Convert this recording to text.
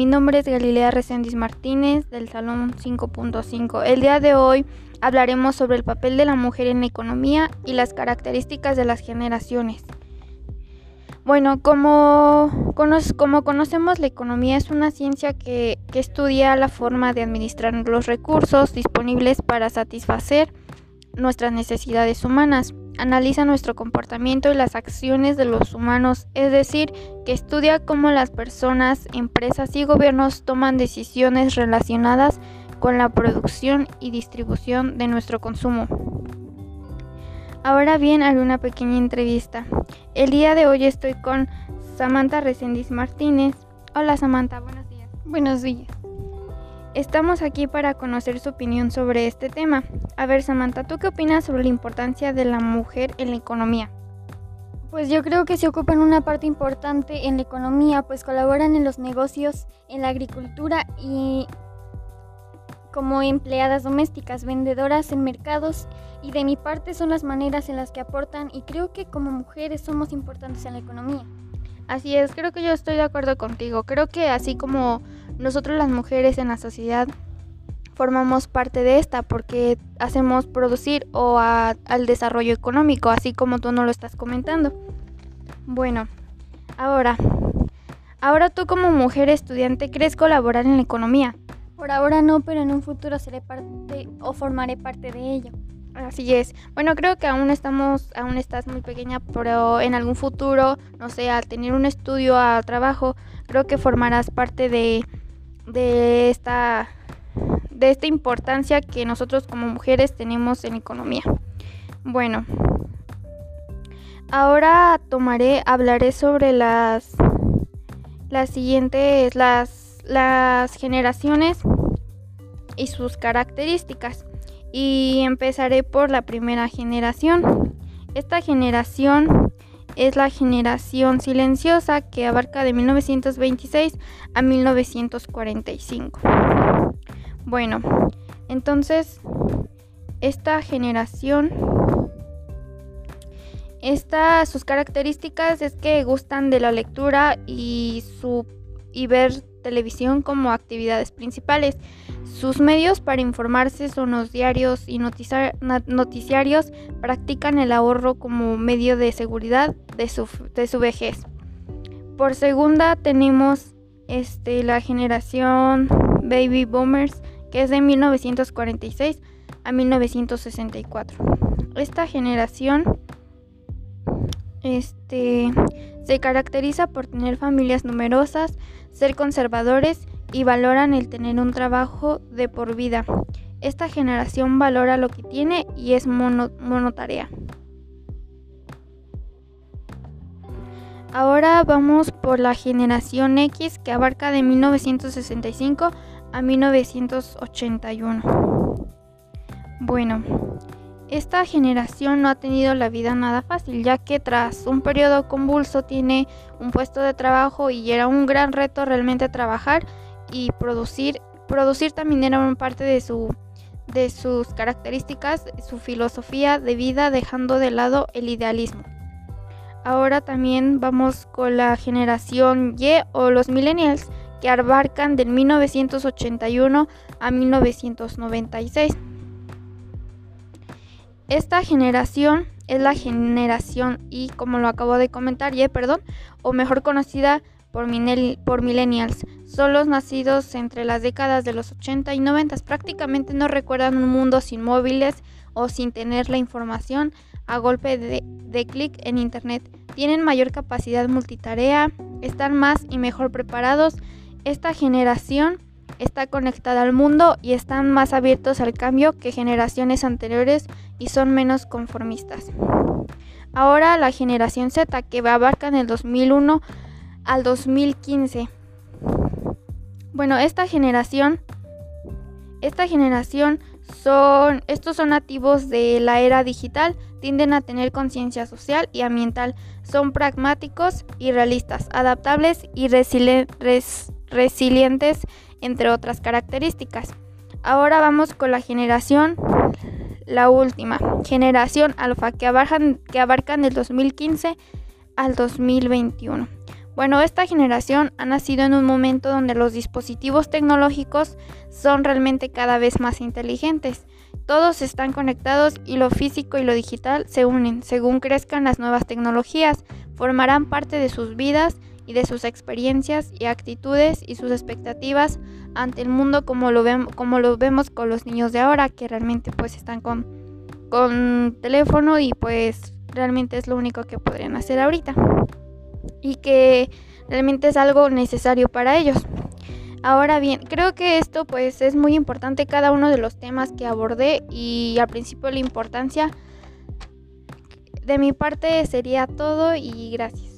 mi nombre es Galilea Reséndiz Martínez del Salón 5.5. El día de hoy hablaremos sobre el papel de la mujer en la economía y las características de las generaciones. Bueno, como, como conocemos, la economía es una ciencia que, que estudia la forma de administrar los recursos disponibles para satisfacer nuestras necesidades humanas analiza nuestro comportamiento y las acciones de los humanos, es decir, que estudia cómo las personas, empresas y gobiernos toman decisiones relacionadas con la producción y distribución de nuestro consumo. Ahora bien, haré una pequeña entrevista. El día de hoy estoy con Samantha Resendiz Martínez. Hola Samantha, buenos días. Buenos días. Estamos aquí para conocer su opinión sobre este tema. A ver, Samantha, ¿tú qué opinas sobre la importancia de la mujer en la economía? Pues yo creo que se ocupan una parte importante en la economía, pues colaboran en los negocios, en la agricultura y como empleadas domésticas, vendedoras en mercados y de mi parte son las maneras en las que aportan y creo que como mujeres somos importantes en la economía. Así es, creo que yo estoy de acuerdo contigo. Creo que así como nosotros las mujeres en la sociedad formamos parte de esta porque hacemos producir o al desarrollo económico, así como tú no lo estás comentando. Bueno, ahora, ahora tú como mujer estudiante, ¿crees colaborar en la economía? Por ahora no, pero en un futuro seré parte o formaré parte de ello. Así es. Bueno, creo que aún estamos, aún estás muy pequeña, pero en algún futuro, no sé, al tener un estudio, a trabajo, creo que formarás parte de, de esta de esta importancia que nosotros como mujeres tenemos en economía. Bueno, ahora tomaré, hablaré sobre las las siguientes, las, las generaciones y sus características. Y empezaré por la primera generación. Esta generación es la generación silenciosa que abarca de 1926 a 1945. Bueno, entonces esta generación, esta, sus características es que gustan de la lectura y, su, y ver televisión como actividades principales. Sus medios para informarse son los diarios y noticiarios, practican el ahorro como medio de seguridad de su, de su vejez. Por segunda tenemos este, la generación Baby Boomers, que es de 1946 a 1964. Esta generación este, se caracteriza por tener familias numerosas, ser conservadores y valoran el tener un trabajo de por vida. Esta generación valora lo que tiene y es monotarea. Ahora vamos por la generación X que abarca de 1965 a 1981. Bueno, esta generación no ha tenido la vida nada fácil, ya que tras un periodo convulso tiene un puesto de trabajo y era un gran reto realmente trabajar y producir. Producir también era una parte de, su, de sus características, su filosofía de vida, dejando de lado el idealismo. Ahora también vamos con la generación Y o los millennials, que abarcan del 1981 a 1996. Esta generación es la generación Y, como lo acabo de comentar, Y, perdón, o mejor conocida por, por millennials. Son los nacidos entre las décadas de los 80 y 90. Prácticamente no recuerdan un mundo sin móviles o sin tener la información a golpe de clic en Internet. Tienen mayor capacidad multitarea, están más y mejor preparados. Esta generación está conectada al mundo y están más abiertos al cambio que generaciones anteriores y son menos conformistas. Ahora la generación Z que abarca en el 2001 al 2015. Bueno, esta generación esta generación son estos son nativos de la era digital, tienden a tener conciencia social y ambiental, son pragmáticos y realistas, adaptables y resilientes entre otras características. Ahora vamos con la generación, la última, generación alfa, que abarcan, que abarcan del 2015 al 2021. Bueno, esta generación ha nacido en un momento donde los dispositivos tecnológicos son realmente cada vez más inteligentes. Todos están conectados y lo físico y lo digital se unen. Según crezcan las nuevas tecnologías, formarán parte de sus vidas y de sus experiencias y actitudes y sus expectativas ante el mundo como lo, como lo vemos con los niños de ahora, que realmente pues están con, con teléfono y pues realmente es lo único que podrían hacer ahorita. Y que realmente es algo necesario para ellos. Ahora bien, creo que esto pues es muy importante cada uno de los temas que abordé y al principio la importancia de mi parte sería todo y gracias.